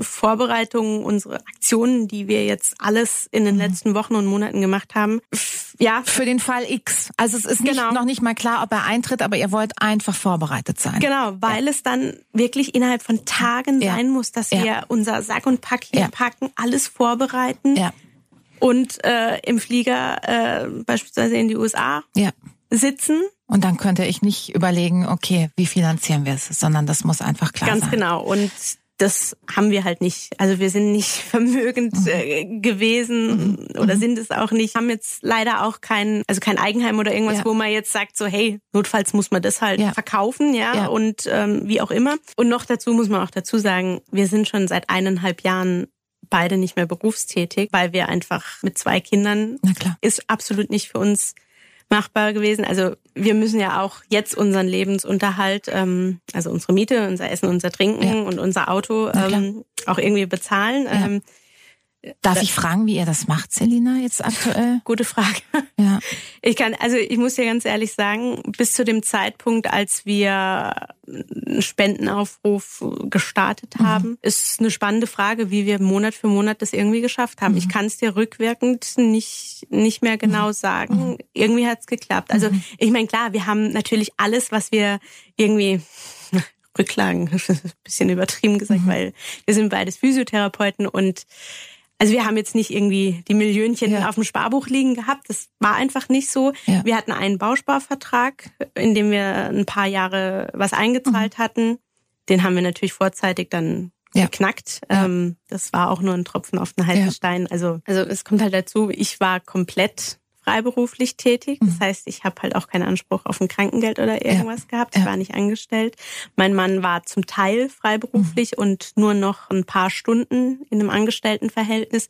Vorbereitungen, unsere Aktionen, die wir jetzt alles in Mhm. den letzten Wochen und Monaten gemacht haben, ja, Für den Fall X. Also es ist nicht, Genau. noch nicht mal klar, ob er eintritt, aber ihr wollt einfach vorbereitet sein. Genau, weil es dann wirklich innerhalb von Tagen Ja. sein muss, dass Ja. wir unser Sack und Pack hier Ja. packen, alles vorbereiten Ja, und äh, im Flieger äh, beispielsweise in die USA ja. sitzen. Und dann könnte ich nicht überlegen, okay, wie finanzieren wir es, sondern das muss einfach klar Ganz sein. genau. Und das haben wir halt nicht. Also wir sind nicht vermögend Mhm. äh, gewesen oder sind es auch nicht. Haben jetzt leider auch kein, also kein Eigenheim oder irgendwas, Ja. wo man jetzt sagt so, hey, notfalls muss man das halt Ja. verkaufen, ja, Ja. und ähm, wie auch immer. Und noch dazu muss man auch dazu sagen, wir sind schon seit eineinhalb Jahren beide nicht mehr berufstätig, weil wir einfach mit zwei Kindern Na klar. ist absolut nicht für uns machbar gewesen. Also wir müssen ja auch jetzt unseren Lebensunterhalt, ähm, also unsere Miete, unser Essen, unser Trinken Ja. und unser Auto ähm, auch irgendwie bezahlen. Ja. Ähm, Darf ich fragen, wie ihr das macht, Selina, jetzt aktuell? gute Frage. Ja. Ich kann, also ich muss dir ganz ehrlich sagen, bis zu dem Zeitpunkt, als wir einen Spendenaufruf gestartet Mhm. haben, ist eine spannende Frage, wie wir Monat für Monat das irgendwie geschafft haben. Mhm. Ich kann es dir rückwirkend nicht, nicht mehr genau sagen. Irgendwie hat es geklappt. Also Mhm. ich meine, klar, wir haben natürlich alles, was wir irgendwie Rücklagen, bisschen übertrieben gesagt, Mhm. weil wir sind beides Physiotherapeuten und also wir haben jetzt nicht irgendwie die Millionchen Ja. auf dem Sparbuch liegen gehabt. Das war einfach nicht so. Ja. Wir hatten einen Bausparvertrag, in dem wir ein paar Jahre was eingezahlt hatten. Den haben wir natürlich vorzeitig dann Mhm. Ja. geknackt. Ja. Ähm, das war auch nur ein Tropfen auf den heißen. Stein. Also, also es kommt halt dazu, ich war komplett freiberuflich tätig. Das heißt, ich habe halt auch keinen Anspruch auf ein Krankengeld oder irgendwas gehabt. Ich Mhm. Ja. war nicht angestellt. Mein Mann war zum Teil freiberuflich Mhm. und nur noch ein paar Stunden in einem Angestelltenverhältnis.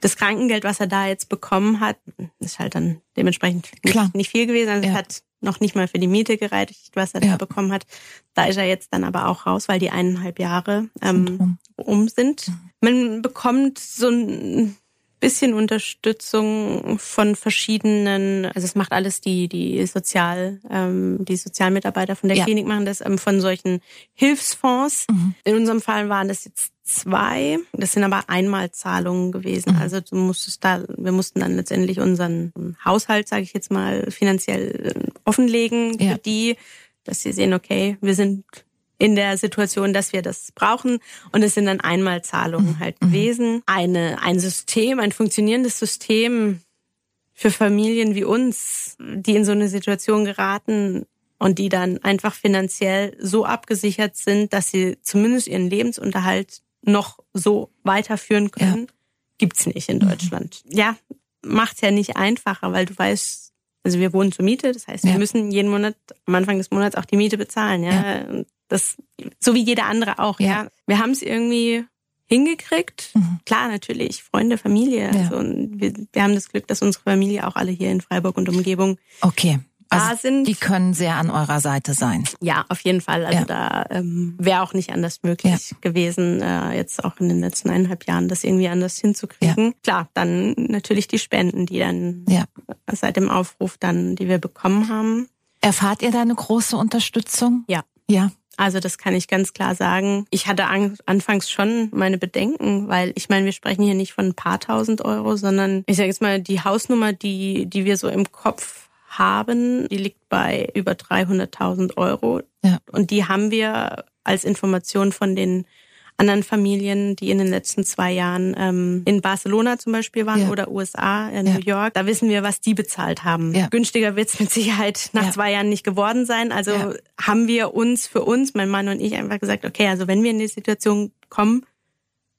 Das Krankengeld, was er da jetzt bekommen hat, ist halt dann dementsprechend nicht, nicht viel gewesen. Also Ja. es hat noch nicht mal für die Miete gereicht, was er Ja. da bekommen hat. Da ist er jetzt dann aber auch raus, weil die eineinhalb Jahre ähm, rum. um sind. Man bekommt so ein bisschen Unterstützung von verschiedenen, also es macht alles die die Sozial ähm, die Sozialmitarbeiter von der Ja. Klinik machen das ähm, von solchen Hilfsfonds. Mhm. In unserem Fall waren das jetzt zwei. Das sind aber Einmalzahlungen gewesen. Mhm. Also du musstest da, wir mussten dann letztendlich unseren Haushalt, sage ich jetzt mal, finanziell äh, offenlegen Ja. für die, dass sie sehen, okay, wir sind in der Situation, dass wir das brauchen. Und es sind dann Einmalzahlungen halt gewesen. Eine, ein System, ein funktionierendes System für Familien wie uns, die in so eine Situation geraten und die dann einfach finanziell so abgesichert sind, dass sie zumindest ihren Lebensunterhalt noch so weiterführen können, gibt's nicht in Deutschland. Ja, macht's ja nicht einfacher, weil du weißt, also wir wohnen zur Miete, das heißt, wir Ja. müssen jeden Monat am Anfang des Monats auch die Miete bezahlen, ja. Und Das so wie jeder andere auch, ja. Ja. Wir haben es irgendwie hingekriegt. Mhm. Klar, natürlich, Freunde, Familie. Ja. Also, und wir, wir haben das Glück, dass unsere Familie auch alle hier in Freiburg und Umgebung Okay. da Also sind. die können sehr an eurer Seite sein. Ja, auf jeden Fall. Also Ja. da ähm, wäre auch nicht anders möglich gewesen, äh, jetzt auch in den letzten eineinhalb Jahren das irgendwie anders hinzukriegen. Klar, dann natürlich die Spenden, die dann Ja. seit dem Aufruf dann, die wir bekommen haben. Erfahrt ihr da eine große Unterstützung? Ja. Ja. Also das kann ich ganz klar sagen. Ich hatte an, anfangs schon meine Bedenken, weil ich meine, wir sprechen hier nicht von ein paar tausend Euro, sondern ich sage jetzt mal, die Hausnummer, die, die wir so im Kopf haben, die liegt bei über 300.000 Euro. Ja. Und die haben wir als Information von den anderen Familien, die in den letzten zwei Jahren ähm, in Barcelona zum Beispiel waren Ja. oder USA, in Ja. New York. Da wissen wir, was die bezahlt haben. Ja. Günstiger wird's mit Sicherheit nach zwei Jahren nicht geworden sein. Also haben wir uns für uns, mein Mann und ich, einfach gesagt, okay, also wenn wir in die Situation kommen,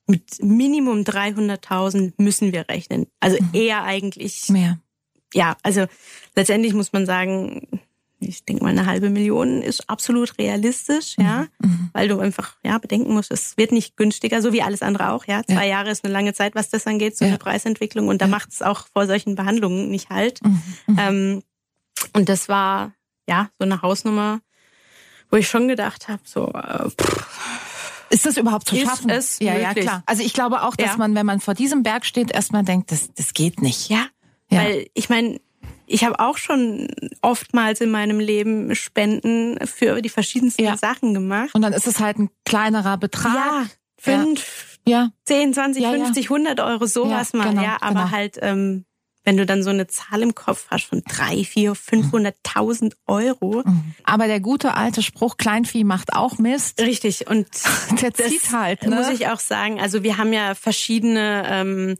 mit Minimum 300.000 müssen wir rechnen. Also Mhm. eher eigentlich, Mehr. ja, also letztendlich muss man sagen, ich denke mal, eine halbe Million ist absolut realistisch, ja, Mhm. weil du einfach, ja, bedenken musst, es wird nicht günstiger, so wie alles andere auch, ja. Zwei Jahre ist eine lange Zeit, was das angeht, so Ja. eine Preisentwicklung und da Ja. macht es auch vor solchen Behandlungen nicht halt. Mhm. Mhm. Ähm, und das war ja so eine Hausnummer, wo ich schon gedacht habe, so äh, pff, Ist das überhaupt zu Ist schaffen? es ja, ja, klar. Also ich glaube auch, dass Ja. man, wenn man vor diesem Berg steht, erstmal denkt, das, das geht nicht. ja, Ja. Weil ich meine, ich habe auch schon oftmals in meinem Leben Spenden für die verschiedensten ja. Sachen gemacht. Und dann ist es halt ein kleinerer Betrag. Ja, fünf, ja. zehn, zwanzig, fünfzig, hundert Euro, sowas mal. Genau, ja, aber genau. halt, ähm, wenn du dann so eine Zahl im Kopf hast von drei, vier, fünfhunderttausend Euro. Mhm. Aber der gute alte Spruch, Kleinvieh macht auch Mist. Richtig. Und der zieht halt, ne? muss ich auch sagen. Also wir haben ja verschiedene ähm, äh,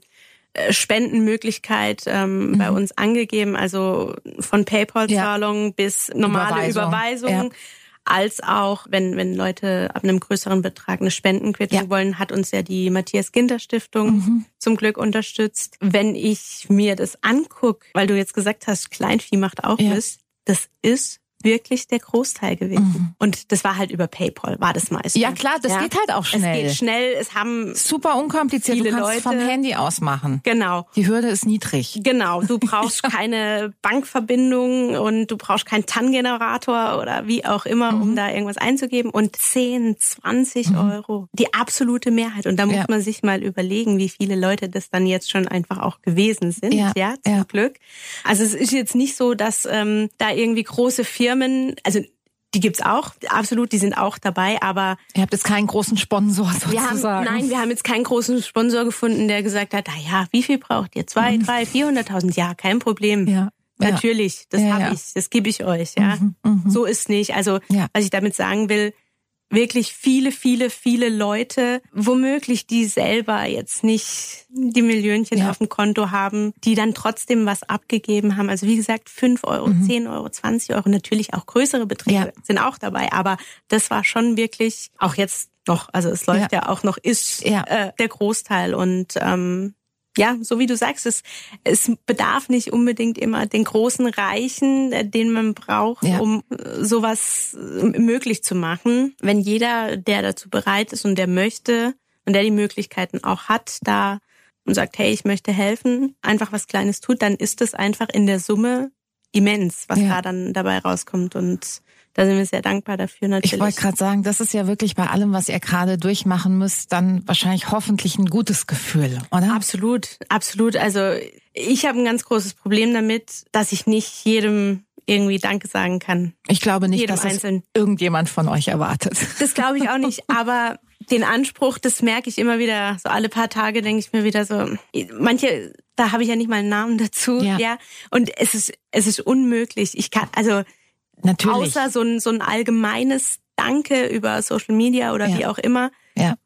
Spendenmöglichkeit ähm, mhm. bei uns angegeben, also von PayPal-Zahlungen ja. bis normale Überweisungen. Überweisung. Ja als auch, wenn, wenn Leute ab einem größeren Betrag eine Spendenquittung ja. wollen, hat uns ja die Matthias Ginter Stiftung mhm. zum Glück unterstützt. Wenn ich mir das angucke, weil du jetzt gesagt hast, Kleinvieh macht auch ja. Mist, das ist wirklich der Großteil gewesen. Mhm. Und das war halt über PayPal, war das meiste. Ja klar, das ja. geht halt auch schnell. Es geht schnell, es haben super unkompliziert. Viele du kannst Leute vom Handy aus machen. Genau. Die Hürde ist niedrig. Genau. Du brauchst keine Bankverbindung und du brauchst keinen TAN-Generator oder wie auch immer, mhm. um da irgendwas einzugeben. Und 10, 20 mhm. Euro, die absolute Mehrheit. Und da muss ja. man sich mal überlegen, wie viele Leute das dann jetzt schon einfach auch gewesen sind. Ja, ja zum. Glück. Also es ist jetzt nicht so, dass ähm, da irgendwie große Firmen Firmen, also die gibt's auch, absolut, die sind auch dabei, aber... Ihr habt jetzt keinen großen Sponsor sozusagen. Haben, nein, wir haben jetzt keinen großen Sponsor gefunden, der gesagt hat, na ja, wie viel braucht ihr? Zwei, mhm. drei, vierhunderttausend? Ja, kein Problem. Ja. Natürlich, das ja, habe ja. ich, das gebe ich euch, ja. Mhm, mh. So ist nicht. Also, was ich damit sagen will, wirklich viele, viele, viele Leute, womöglich die selber jetzt nicht die Millionchen ja. auf dem Konto haben, die dann trotzdem was abgegeben haben. Also wie gesagt, fünf Euro, mhm. 10 Euro, 20 Euro, natürlich auch größere Beträge ja. sind auch dabei. Aber das war schon wirklich, auch jetzt noch, also es läuft ja, ja auch noch, ist äh, der Großteil. Und ähm, ja, so wie du sagst, es, es bedarf nicht unbedingt immer den großen Reichen, äh, den man braucht, ja. um äh, sowas äh, möglich zu machen. Wenn jeder, der dazu bereit ist und der möchte und der die Möglichkeiten auch hat, da und sagt, hey, ich möchte helfen, einfach was Kleines tut, dann ist es einfach in der Summe immens, was ja. da dann dabei rauskommt. Und da sind wir sehr dankbar dafür natürlich. Ich wollte gerade sagen, das ist ja wirklich bei allem, was ihr gerade durchmachen müsst, dann wahrscheinlich hoffentlich ein gutes Gefühl, oder? Absolut, absolut. Also ich habe ein ganz großes Problem damit, dass ich nicht jedem irgendwie Danke sagen kann. Ich glaube nicht, dass es irgendjemand von euch erwartet. Das glaube ich auch nicht, aber den Anspruch, das merke ich immer wieder, so alle paar Tage denke ich mir wieder so, manche, da habe ich ja nicht mal einen Namen dazu, ja. ja. Und es ist, es ist unmöglich. Ich kann, also Natürlich. Außer so ein, so ein allgemeines Danke über Social Media oder ja. wie auch immer. Ja.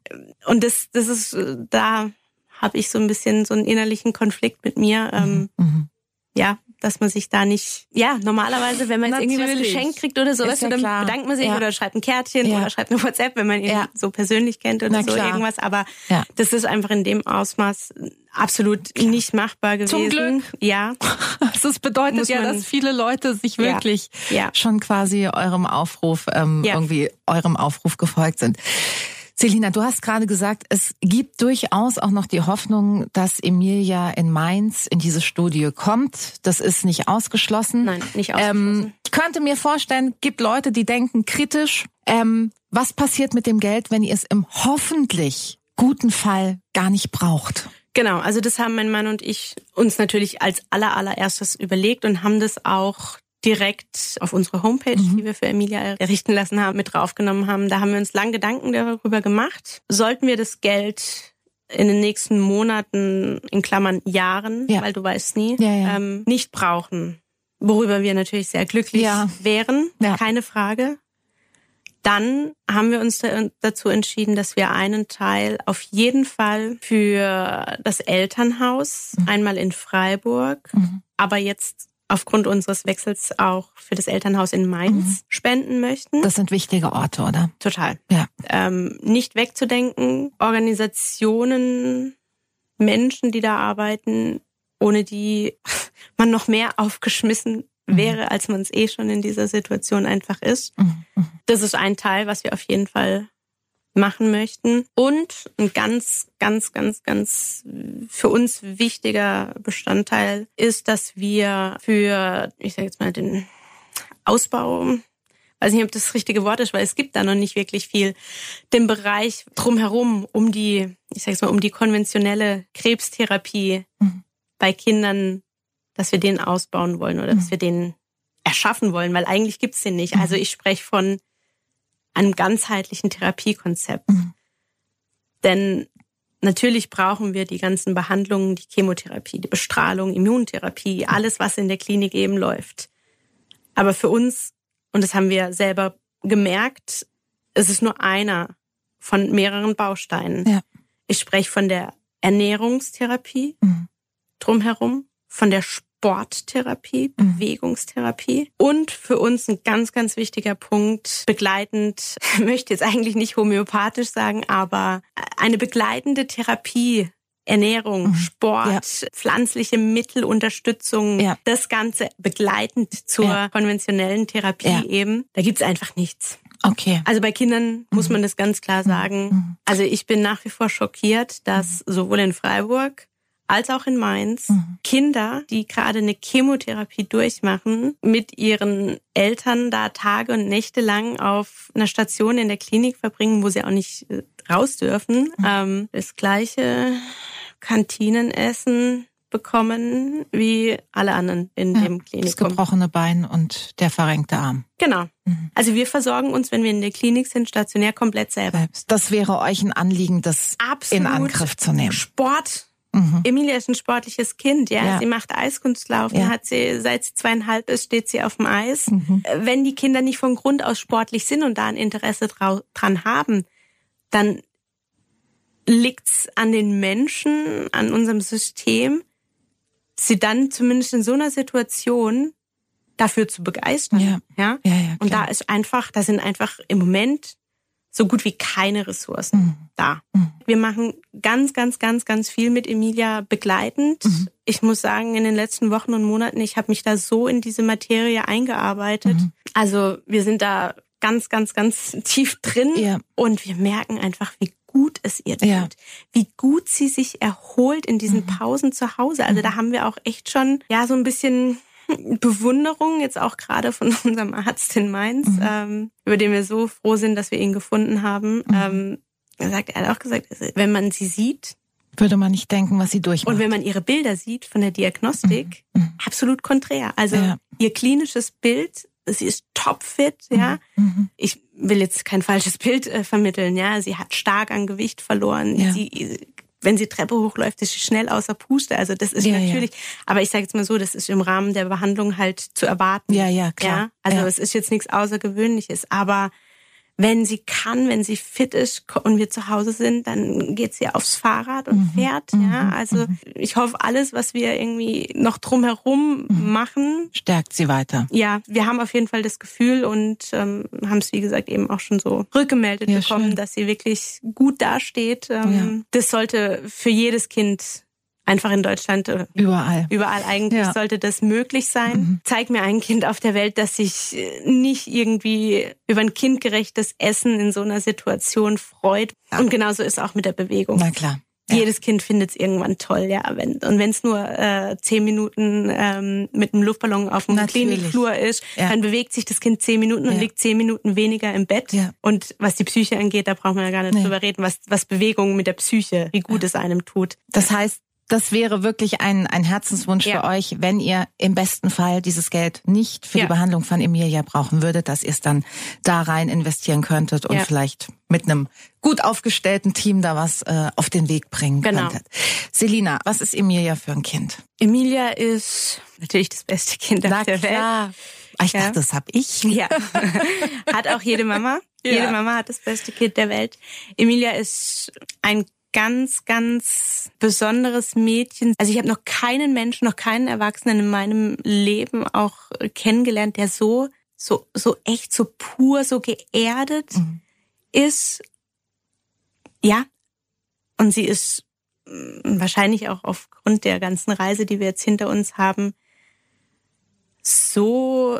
Und das, das ist, da habe ich so ein bisschen so einen innerlichen Konflikt mit mir. Ähm, mhm. mhm. Ja, dass man sich da nicht, ja, normalerweise, wenn man jetzt irgendwie was geschenkt kriegt oder sowas, ja dann klar. bedankt man sich ja. oder schreibt ein Kärtchen ja. oder schreibt eine WhatsApp, wenn man ihn so persönlich kennt oder Na so klar. irgendwas. Aber das ist einfach in dem Ausmaß absolut klar. nicht machbar gewesen. Zum Glück. Ja. Das bedeutet ja, dass viele Leute sich wirklich schon quasi eurem Aufruf, ähm, irgendwie eurem Aufruf gefolgt sind. Selina, du hast gerade gesagt, es gibt durchaus auch noch die Hoffnung, dass Emilia in Mainz in diese Studie kommt. Das ist nicht ausgeschlossen. Nein, nicht ausgeschlossen. Ähm, ich könnte mir vorstellen, gibt Leute, die denken kritisch, ähm, was passiert mit dem Geld, wenn ihr es im hoffentlich guten Fall gar nicht braucht? Genau, also das haben mein Mann und ich uns natürlich als aller allererstes überlegt und haben das auch direkt auf unsere Homepage, mhm. die wir für Emilia errichten lassen haben, mit draufgenommen haben. Da haben wir uns lang Gedanken darüber gemacht. Sollten wir das Geld in den nächsten Monaten, in Klammern Jahren, ja. weil du weißt nie, ja, ja. Ähm, nicht brauchen, worüber wir natürlich sehr glücklich wären, keine Frage. Dann haben wir uns dazu entschieden, dass wir einen Teil auf jeden Fall für das Elternhaus, mhm. einmal in Freiburg, mhm. aber jetzt aufgrund unseres Wechsels auch für das Elternhaus in Mainz mhm. spenden möchten. Das sind wichtige Orte, oder? Total. Ja. Ähm, nicht wegzudenken, Organisationen, Menschen, die da arbeiten, ohne die man noch mehr aufgeschmissen mhm. wäre, als man es eh schon in dieser Situation einfach ist. Mhm. mhm. Das ist ein Teil, was wir auf jeden Fall machen möchten. Und ein ganz, ganz, ganz, ganz für uns wichtiger Bestandteil ist, dass wir für, ich sage jetzt mal, den Ausbau weiß nicht, ob das, das richtige Wort ist, weil es gibt da noch nicht wirklich viel, den Bereich drumherum, um die, ich sage jetzt mal, um die konventionelle Krebstherapie mhm. bei Kindern dass wir den ausbauen wollen oder mhm. dass wir den erschaffen wollen, weil eigentlich gibt's den nicht. Mhm. Also ich spreche von einem ganzheitlichen Therapiekonzept. Mhm. Denn natürlich brauchen wir die ganzen Behandlungen, die Chemotherapie, die Bestrahlung, Immuntherapie, alles, was in der Klinik eben läuft. Aber für uns, und das haben wir selber gemerkt, es ist nur einer von mehreren Bausteinen. Ja. Ich spreche von der Ernährungstherapie mhm. drumherum, von der Sporttherapie, mhm. Bewegungstherapie und für uns ein ganz, ganz wichtiger Punkt, begleitend, möchte jetzt eigentlich nicht homöopathisch sagen, aber eine begleitende Therapie Ernährung, mhm. Sport, ja. pflanzliche Mittelunterstützung, ja. das Ganze begleitend zur ja. konventionellen Therapie eben. Da gibt's einfach nichts. Okay. Also bei Kindern muss mhm. man das ganz klar mhm. sagen. Mhm. Also ich bin nach wie vor schockiert, dass mhm. sowohl in Freiburg als auch in Mainz mhm. Kinder, die gerade eine Chemotherapie durchmachen, mit ihren Eltern da Tage und Nächte lang auf einer Station in der Klinik verbringen, wo sie auch nicht äh, raus dürfen. Mhm. Ähm, das gleiche Kantinenessen bekommen wie alle anderen in ja, dem Klinikum. Das gebrochene Bein und der verrenkte Arm. Genau. Mhm. Also wir versorgen uns, wenn wir in der Klinik sind, stationär komplett selber. Selbst. Das wäre euch ein Anliegen, das Absolut. in Angriff zu nehmen. Sport Mhm. Emilia ist ein sportliches Kind, ja. ja. Sie macht Eiskunstlaufen, ja. hat sie, seit sie zweieinhalb ist, steht sie auf dem Eis. Mhm. Wenn die Kinder nicht von Grund aus sportlich sind und da ein Interesse dran haben, dann liegt's an den Menschen, an unserem System, sie dann zumindest in so einer Situation dafür zu begeistern. Ja. Ja? ja, ja und da ist einfach, da sind einfach im Moment so gut wie keine Ressourcen mhm. da. Mhm. Wir machen ganz, ganz, ganz, ganz viel mit Emilia begleitend. Mhm. Ich muss sagen, in den letzten Wochen und Monaten, ich habe mich da so in diese Materie eingearbeitet. Mhm. Also wir sind da ganz, ganz, ganz tief drin ja. und wir merken einfach, wie gut es ihr tut, ja. wie gut sie sich erholt in diesen mhm. Pausen zu Hause. Also da mhm. haben wir auch echt schon ja so ein bisschen Bewunderung, jetzt auch gerade von unserem Arzt in Mainz, mhm. ähm, über den wir so froh sind, dass wir ihn gefunden haben. Mhm. Ähm, er, sagt, er hat auch gesagt, also, wenn man sie sieht, würde man nicht denken, was sie durchmacht. Und wenn man ihre Bilder sieht von der Diagnostik, mhm. mhm. absolut konträr. Also ja. ihr klinisches Bild, sie ist topfit, ja. Mhm. mhm. Ich will jetzt kein falsches Bild äh, vermitteln, ja. Sie hat stark an Gewicht verloren. Ja. Sie wenn sie Treppe hochläuft, ist sie schnell außer Puste. Also das ist ja, natürlich, ja. aber ich sage jetzt mal so, das ist im Rahmen der Behandlung halt zu erwarten. Ja, ja, klar. Ja? Also es ist jetzt nichts Außergewöhnliches, aber wenn sie kann, wenn sie fit ist und wir zu Hause sind, dann geht sie aufs Fahrrad und mhm. fährt. Ja, mhm. also mhm. ich hoffe, alles, was wir irgendwie noch drumherum mhm. machen, stärkt sie weiter. Ja, wir haben auf jeden Fall das Gefühl und ähm, haben es wie gesagt eben auch schon so rückgemeldet ja, bekommen, schön. dass sie wirklich gut dasteht. Ähm, ja. Das sollte für jedes Kind einfach in Deutschland äh, überall überall eigentlich ja. sollte das möglich sein. Mhm. Zeig mir ein Kind auf der Welt, das sich äh, nicht irgendwie über ein kindgerechtes Essen in so einer Situation freut. Ja. Und genauso ist auch mit der Bewegung. Na klar. Ja. Jedes Kind findet es irgendwann toll, ja. Wenn, und wenn es nur äh, zehn Minuten ähm, mit einem Luftballon auf dem Natürlich. Klinikflur ist, ja. dann bewegt sich das Kind zehn Minuten und ja. liegt zehn Minuten weniger im Bett. Und was die Psyche angeht, da braucht man ja gar nicht nee. drüber reden, was, was Bewegung mit der Psyche, wie gut es einem tut. Das heißt, das wäre wirklich ein, ein Herzenswunsch ja. für euch, wenn ihr im besten Fall dieses Geld nicht für ja. die Behandlung von Emilia brauchen würdet, dass ihr es dann da rein investieren könntet und ja. vielleicht mit einem gut aufgestellten Team da was äh, auf den Weg bringen genau. könntet. Selina, was ist Emilia für ein Kind? Emilia ist natürlich das beste Kind auf der klar. Welt. Ah, ich dachte, das hab ich. Ja. hat auch jede Mama. Jede Mama hat das beste Kind der Welt. Emilia ist ein ganz, ganz besonderes Mädchen. Also ich habe noch keinen Menschen, noch keinen Erwachsenen in meinem Leben auch kennengelernt, der so, so, so echt, so pur, so geerdet mhm. ist. Ja. Und sie ist mm, wahrscheinlich auch aufgrund der ganzen Reise, die wir jetzt hinter uns haben, so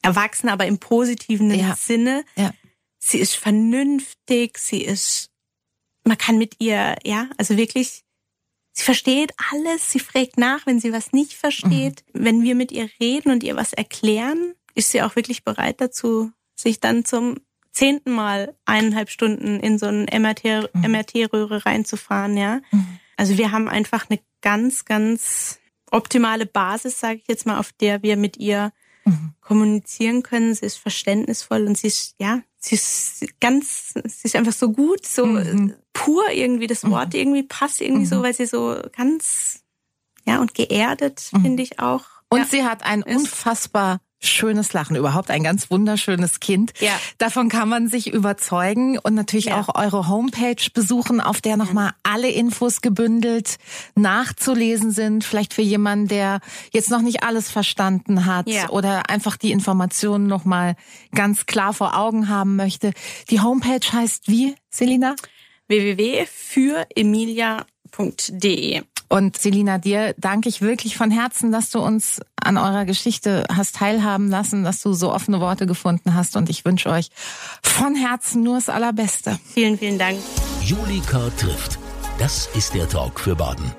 erwachsen, aber im positiven ja. Sinne. Ja. Sie ist vernünftig, sie ist man kann mit ihr, ja, also wirklich, sie versteht alles, sie fragt nach, wenn sie was nicht versteht. Mhm. Wenn wir mit ihr reden und ihr was erklären, ist sie auch wirklich bereit dazu, sich dann zum zehnten Mal eineinhalb Stunden in so eine MRT, mhm. MRT-Röhre reinzufahren, ja. Mhm. Also wir haben einfach eine ganz, ganz optimale Basis, sage ich jetzt mal, auf der wir mit ihr mhm. kommunizieren können. Sie ist verständnisvoll und sie ist, ja, sie ist ganz, sie ist einfach so gut, so mhm. Pur irgendwie. Das Wort mhm. irgendwie passt irgendwie so, mhm. weil sie so ganz, ja, und geerdet, mhm. finde ich auch. Und ja, sie hat ein unfassbar schönes Lachen, überhaupt ein ganz wunderschönes Kind. Ja. Davon kann man sich überzeugen und natürlich ja. auch eure Homepage besuchen, auf der nochmal alle Infos gebündelt nachzulesen sind. Vielleicht für jemanden, der jetzt noch nicht alles verstanden hat ja. oder einfach die Informationen nochmal ganz klar vor Augen haben möchte. Die Homepage heißt wie, Selina? www.füremilia.de. Und Selina, dir danke ich wirklich von Herzen, dass du uns an eurer Geschichte hast teilhaben lassen, dass du so offene Worte gefunden hast. Und ich wünsche euch von Herzen nur das Allerbeste. Vielen, vielen Dank. Julika trifft. Das ist der Talk für Baden.